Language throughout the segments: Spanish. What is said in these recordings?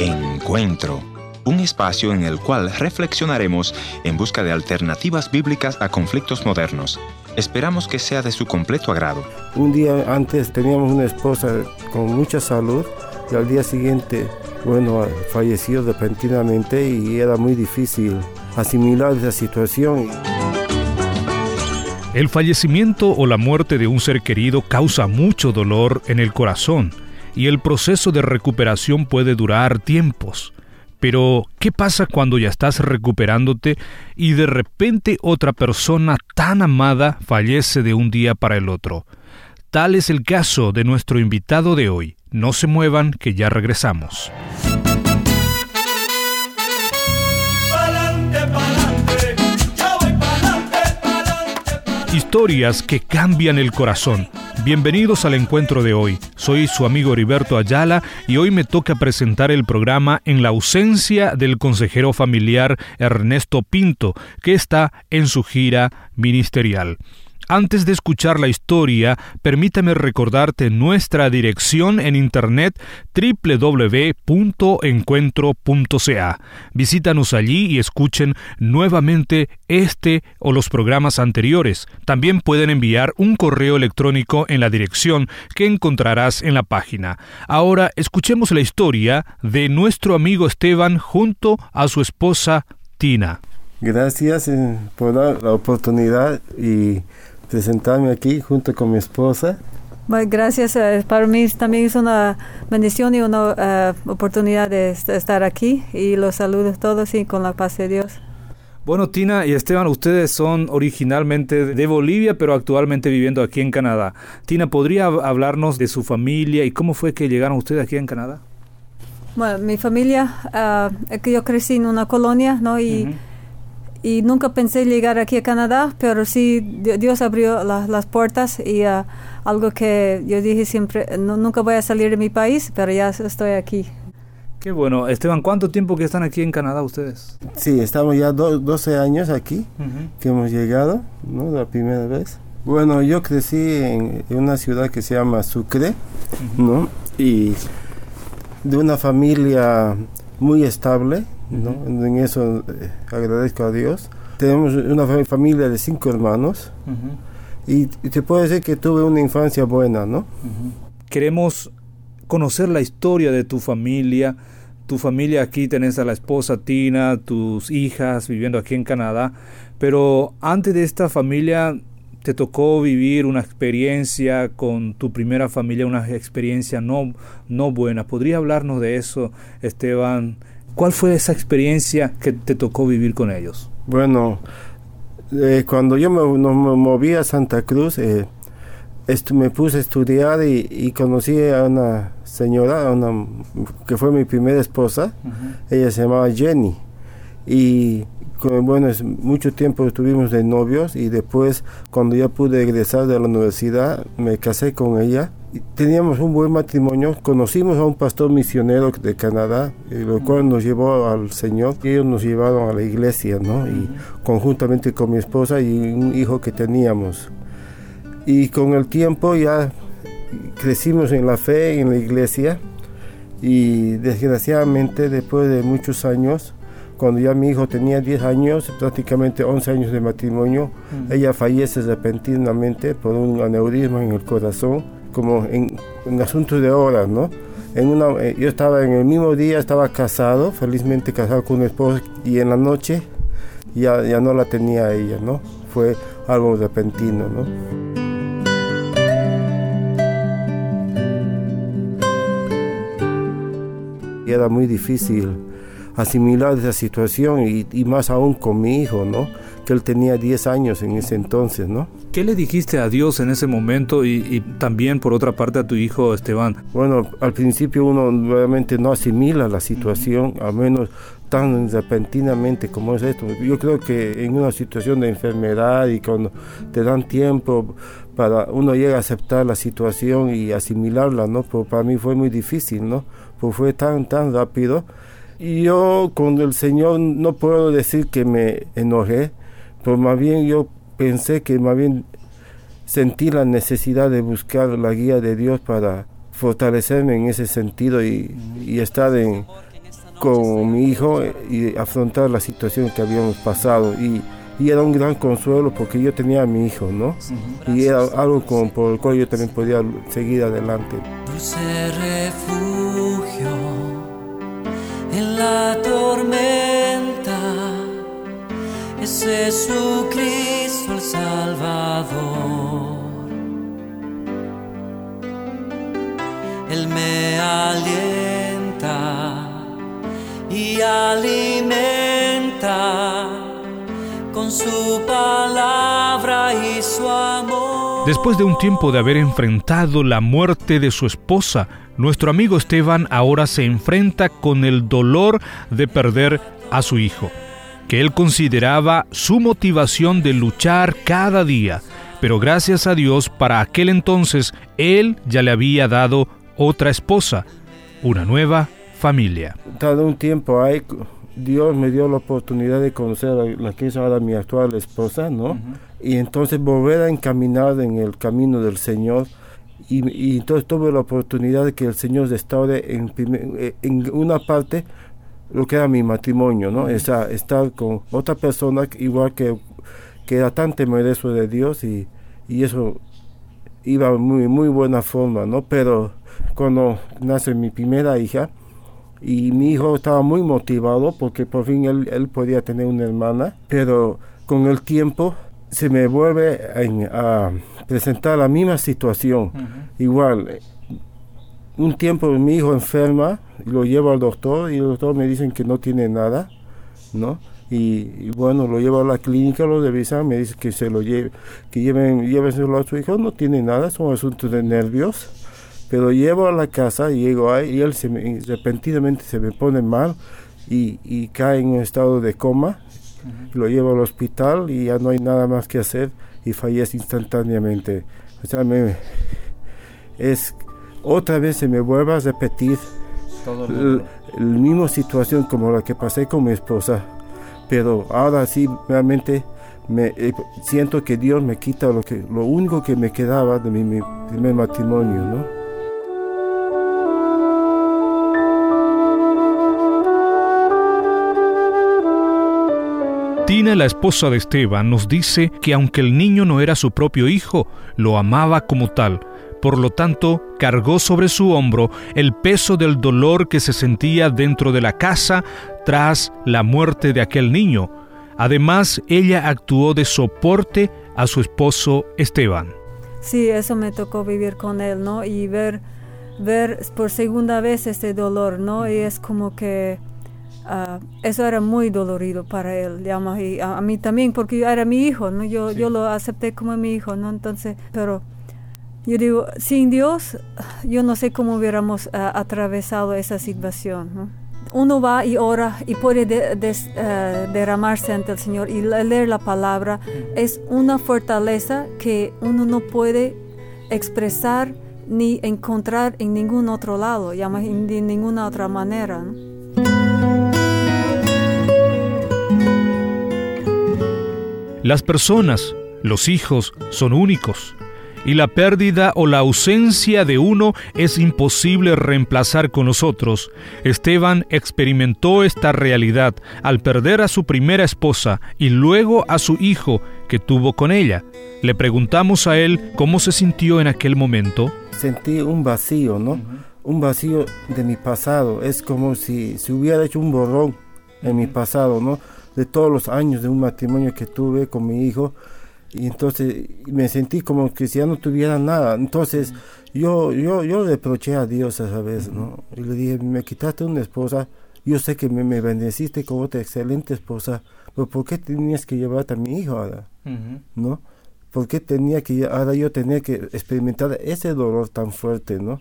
Encuentro, un espacio en el cual reflexionaremos en busca de alternativas bíblicas a conflictos modernos. Esperamos que sea de su completo agrado. Un día antes teníamos una esposa con mucha salud y al día siguiente, bueno, falleció repentinamente y era muy difícil asimilar esa situación. El fallecimiento o la muerte de un ser querido causa mucho dolor en el corazón y el proceso de recuperación puede durar tiempos. Pero, ¿qué pasa cuando ya estás recuperándote y de repente otra persona tan amada fallece de un día para el otro? Tal es el caso de nuestro invitado de hoy. No se muevan, que ya regresamos. Historias que cambian el corazón. Bienvenidos al encuentro de hoy. Soy su amigo Heriberto Ayala y hoy me toca presentar el programa en la ausencia del consejero familiar Ernesto Pinto, que está en su gira ministerial. Antes de escuchar la historia, permítame recordarte nuestra dirección en internet www.encuentro.ca. Visítanos allí y escuchen nuevamente este o los programas anteriores. También pueden enviar un correo electrónico en la dirección que encontrarás en la página. Ahora escuchemos la historia de nuestro amigo Esteban junto a su esposa Tina. Gracias eh, por la oportunidad y presentarme aquí junto con mi esposa. Bueno, gracias. Eh, para mí también es una bendición y una eh, oportunidad de estar aquí y los saludo a todos y con la paz de Dios. Bueno, Tina y Esteban, ustedes son originalmente de Bolivia, pero actualmente viviendo aquí en Canadá. Tina, ¿podría hablarnos de su familia y cómo fue que llegaron ustedes aquí en Canadá? Bueno, mi familia, uh, que yo crecí en una colonia, ¿no? Y y nunca pensé llegar aquí a Canadá, pero sí Dios abrió las puertas y uh, algo que yo dije siempre, nunca voy a salir de mi país, pero ya estoy aquí. Qué bueno. Esteban, ¿cuánto tiempo que están aquí en Canadá ustedes? Sí, estamos ya 12 años aquí, que hemos llegado, ¿no? La primera vez. Bueno, yo crecí en, una ciudad que se llama Sucre, ¿no? Y de una familia muy estable, en eso eh, agradezco a Dios. Tenemos una familia de cinco hermanos y, te puedo decir que tuve una infancia buena, ¿no? Queremos conocer la historia de tu familia. Tu familia aquí tenés a la esposa Tina, tus hijas viviendo aquí en Canadá, pero antes de esta familia te tocó vivir una experiencia con tu primera familia, una experiencia no, no buena. ¿Podría hablarnos de eso, Esteban? ¿Cuál fue esa experiencia que te tocó vivir con ellos? Bueno, eh, cuando yo me, moví a Santa Cruz, eh, me puse a estudiar y, conocí a una señora, una, que fue mi primera esposa. Ella se llamaba Jenny. Y bueno, es, mucho tiempo estuvimos de novios y después cuando ya pude egresar de la universidad me casé con ella. Teníamos un buen matrimonio, conocimos a un pastor misionero de Canadá, lo cual nos llevó al Señor. Ellos nos llevaron a la iglesia, ¿no? Y conjuntamente con mi esposa y un hijo que teníamos. Y con el tiempo ya crecimos en la fe, en la iglesia, y desgraciadamente después de muchos años, cuando ya mi hijo tenía 10 años, prácticamente 11 años de matrimonio, ella fallece repentinamente por un aneurisma en el corazón, como en, en asunto de horas, ¿no? En una, eh, yo estaba en el mismo día, estaba casado, felizmente casado con una esposa, y en la noche ya, ya no la tenía ella, ¿no? Fue algo repentino, ¿no? Y era muy difícil asimilar esa situación y, más aún con mi hijo, ¿no? Que él tenía 10 años en ese entonces, ¿no? ¿Qué le dijiste a Dios en ese momento y, también por otra parte a tu hijo Esteban? Bueno, al principio uno realmente no asimila la situación, al menos tan repentinamente como es esto. Yo creo que en una situación de enfermedad y cuando te dan tiempo para uno llega a aceptar la situación y asimilarla, ¿no? Pero para mí fue muy difícil, ¿no? Pues fue tan, tan rápido yo con el Señor no puedo decir que me enojé, pero más bien yo pensé que más bien sentí la necesidad de buscar la guía de Dios para fortalecerme en ese sentido y, estar en, con mi hijo y afrontar la situación que habíamos pasado y, y era un gran consuelo porque yo tenía a mi hijo, ¿no? Y era algo con, por el cual yo también podía seguir adelante. Dulce refugio en la tormenta es Jesucristo el Salvador. Él me alienta y alimenta con su palabra y su amor. Después de un tiempo de haber enfrentado la muerte de su esposa, nuestro amigo Esteban ahora se enfrenta con el dolor de perder a su hijo, que él consideraba su motivación de luchar cada día. Pero gracias a Dios, para aquel entonces, él ya le había dado otra esposa, una nueva familia. Dado un tiempo ahí, Dios me dio la oportunidad de conocer a la que es ahora mi actual esposa, ¿no? Y entonces volver a encaminar en el camino del Señor. Y, entonces tuve la oportunidad de que el Señor restaure en, eh, en una parte lo que era mi matrimonio, ¿no? Esa, estar con otra persona igual que, que era tan temeroso de Dios y, y eso iba muy, muy buena forma, ¿no? Pero cuando nace mi primera hija y mi hijo estaba muy motivado porque por fin él, él podía tener una hermana, pero con el tiempo se me vuelve a, presentar la misma situación. Igual, un tiempo mi hijo enferma, lo llevo al doctor y el doctor me dicen que no tiene nada, ¿no? Y, bueno, lo llevo a la clínica, lo revisan, me dice que se lo lleve, que lleven, llévenselo a su hijo, no tiene nada, son asuntos de nervios pero llevo a la casa, y llego ahí y él se repentinamente se me pone mal y, cae en un estado de coma. Lo llevo al hospital y ya no hay nada más que hacer y fallece instantáneamente. O sea, me, es otra vez se me vuelve a repetir la misma situación como la que pasé con mi esposa. Pero ahora sí, realmente me, eh, siento que Dios me quita lo, que, lo único que me quedaba de mi, mi primer matrimonio, ¿no? Tina, la esposa de Esteban, nos dice que aunque el niño no era su propio hijo, lo amaba como tal. Por lo tanto, cargó sobre su hombro el peso del dolor que se sentía dentro de la casa tras la muerte de aquel niño. Además, ella actuó de soporte a su esposo Esteban. Sí, eso me tocó vivir con él, ¿no? Y ver, ver por segunda vez este dolor, ¿no? Y es como que Ah, eso era muy dolorido para él, digamos, y a, mí también, porque era mi hijo, ¿no? Yo, yo lo acepté como mi hijo, ¿no? Entonces, pero yo digo, sin Dios, yo no sé cómo hubiéramos ah, atravesado esa situación, ¿no? Uno va y ora y puede ah, derramarse ante el Señor y leer la palabra. Es una fortaleza que uno no puede expresar ni encontrar en ningún otro lado, digamos, de ninguna otra manera. Las personas, los hijos, son únicos, y la pérdida o la ausencia de uno es imposible reemplazar con nosotros. Esteban experimentó esta realidad al perder a su primera esposa y luego a su hijo que tuvo con ella. Le preguntamos a él cómo se sintió en aquel momento. Sentí un vacío, ¿no? Un vacío de mi pasado. Es como si se hubiera hecho un borrón en mi pasado, ¿no? de todos los años de un matrimonio que tuve con mi hijo y entonces me sentí como que si ya no tuviera nada. Entonces yo, yo, yo reproché a Dios esa vez, ¿no? Y le dije, me quitaste una esposa, yo sé que me, me bendeciste con otra excelente esposa, pero ¿por qué tenías que llevarte a mi hijo ahora? ¿No? ¿Por qué tenía que, ahora yo tenía que experimentar ese dolor tan fuerte, ¿no?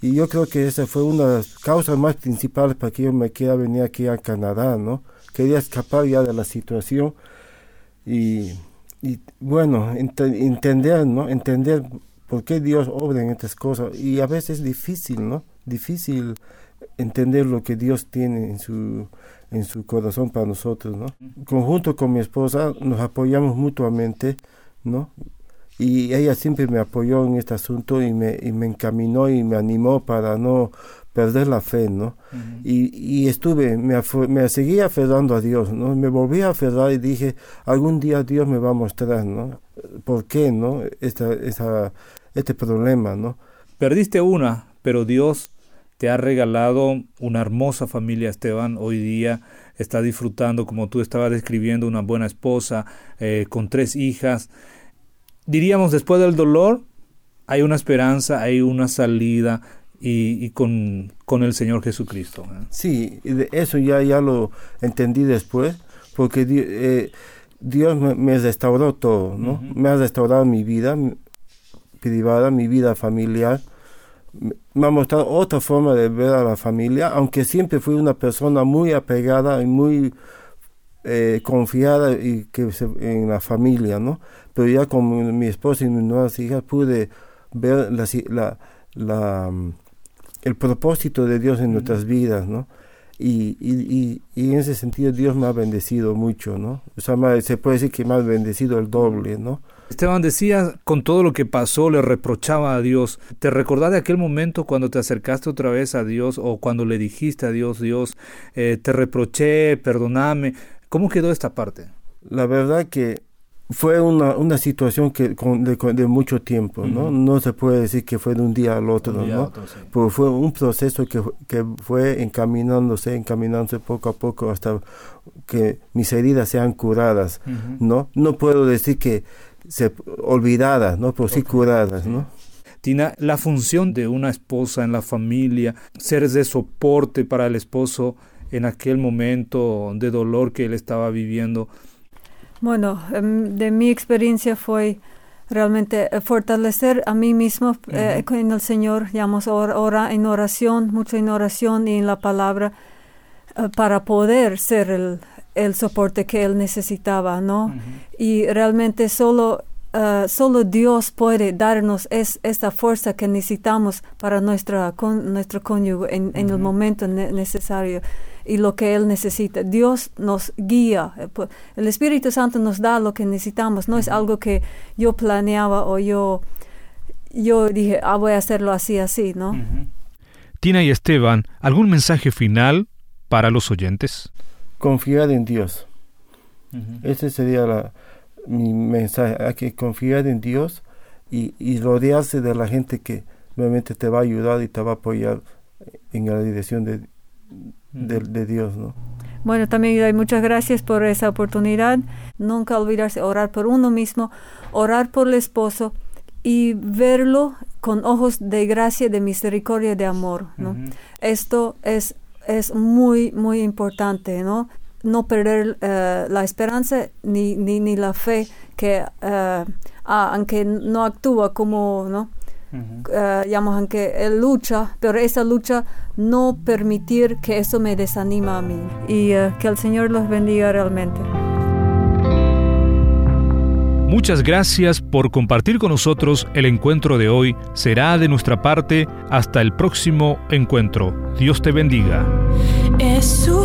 Y yo creo que esa fue una de las causas más principales para que yo me quiera venir aquí a Canadá, ¿no? quería escapar ya de la situación y, bueno, entender, ¿no? Entender por qué Dios obra en estas cosas. Y a veces es difícil, ¿no? Difícil entender lo que Dios tiene en su, en su corazón para nosotros, ¿no? Conjunto con mi esposa nos apoyamos mutuamente, ¿no? y ella siempre me apoyó en este asunto y me, y me encaminó y me animó para no perder la fe, ¿no? y, y, estuve, me, me seguí aferrando a Dios, ¿no? Me volví a aferrar y dije, algún día Dios me va a mostrar, ¿no? ¿Por qué, no? Esta, esta, este problema, ¿no? Perdiste una, pero Dios te ha regalado una hermosa familia, Esteban. Hoy día está disfrutando, como tú estabas describiendo, una buena esposa eh, con tres hijas. Diríamos, después del dolor, hay una esperanza, hay una salida y, con, con, el Señor Jesucristo. ¿eh? Sí, eso ya, ya lo entendí después, porque eh, Dios me, restauró todo, ¿no? Me ha restaurado mi vida privada, mi vida familiar. Me ha mostrado otra forma de ver a la familia, aunque siempre fui una persona muy apegada y muy eh, confiada y que en la familia, ¿no? Pero ya con mi esposa y mis nuevas hijas pude ver la, la, la el propósito de Dios en nuestras vidas, ¿no? Y, y, y, en ese sentido Dios me ha bendecido mucho, ¿no? O sea, se puede decir que me ha bendecido el doble, ¿no? Esteban decía, con todo lo que pasó, le reprochaba a Dios. ¿Te recordás de aquel momento cuando te acercaste otra vez a Dios o cuando le dijiste a Dios, Dios, eh, te reproché, perdóname? ¿Cómo quedó esta parte? La verdad que fue una, una situación que de, mucho tiempo, ¿no? No se puede decir que fue de un día al otro, ¿no? fue un proceso que, que, fue encaminándose, encaminándose poco a poco hasta que mis heridas sean curadas, ¿no? No puedo decir que se olvidadas, ¿no? Pero sí curadas, ¿no? Tina, la función de una esposa en la familia, ser de soporte para el esposo en aquel momento de dolor que él estaba viviendo, bueno, em, de mi experiencia fue realmente eh, fortalecer a mí mismo eh, en el Señor, digamos, ora, en oración, mucho en oración y en la palabra, eh, para poder ser el, el, soporte que Él necesitaba, ¿no? Y realmente solo, solo Dios puede darnos es, esta fuerza que necesitamos para nuestra, con, nuestro cónyuge en, en el momento necesario y lo que Él necesita. Dios nos guía. Eh, el Espíritu Santo nos da lo que necesitamos. No es algo que yo planeaba o yo, yo dije, ah, voy a hacerlo así, así, ¿no? Tina y Esteban, ¿algún mensaje final para los oyentes? Confiar en Dios. Ese sería la, mi mensaje. Hay que confiar en Dios y, y rodearse de la gente que realmente te va a ayudar y te va a apoyar en la dirección de, de, Dios, ¿no? Bueno, también muchas gracias por esa oportunidad. Nunca olvidarse orar por uno mismo, orar por el esposo y verlo con ojos de gracia, de misericordia, de amor, ¿no? Esto es, es muy, muy importante, ¿no? No perder eh, la esperanza ni, ni, ni, la fe que, eh, ah, aunque no actúa como, ¿no? Uh aunque él lucha, pero esa lucha no permitir que eso me desanima a mí. Y eh, que el Señor los bendiga realmente. Muchas gracias por compartir con nosotros el encuentro de hoy. Será de nuestra parte hasta el próximo encuentro. Dios te bendiga. Es su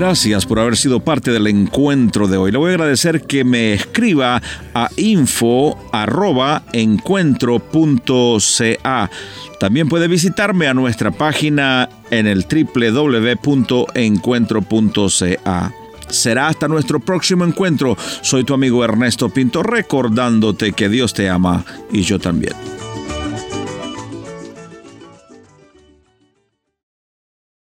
Gracias por haber sido parte del encuentro de hoy. Le voy a agradecer que me escriba a info.encuentro.ca. También puede visitarme a nuestra página en el www.encuentro.ca. Será hasta nuestro próximo encuentro. Soy tu amigo Ernesto Pinto recordándote que Dios te ama y yo también.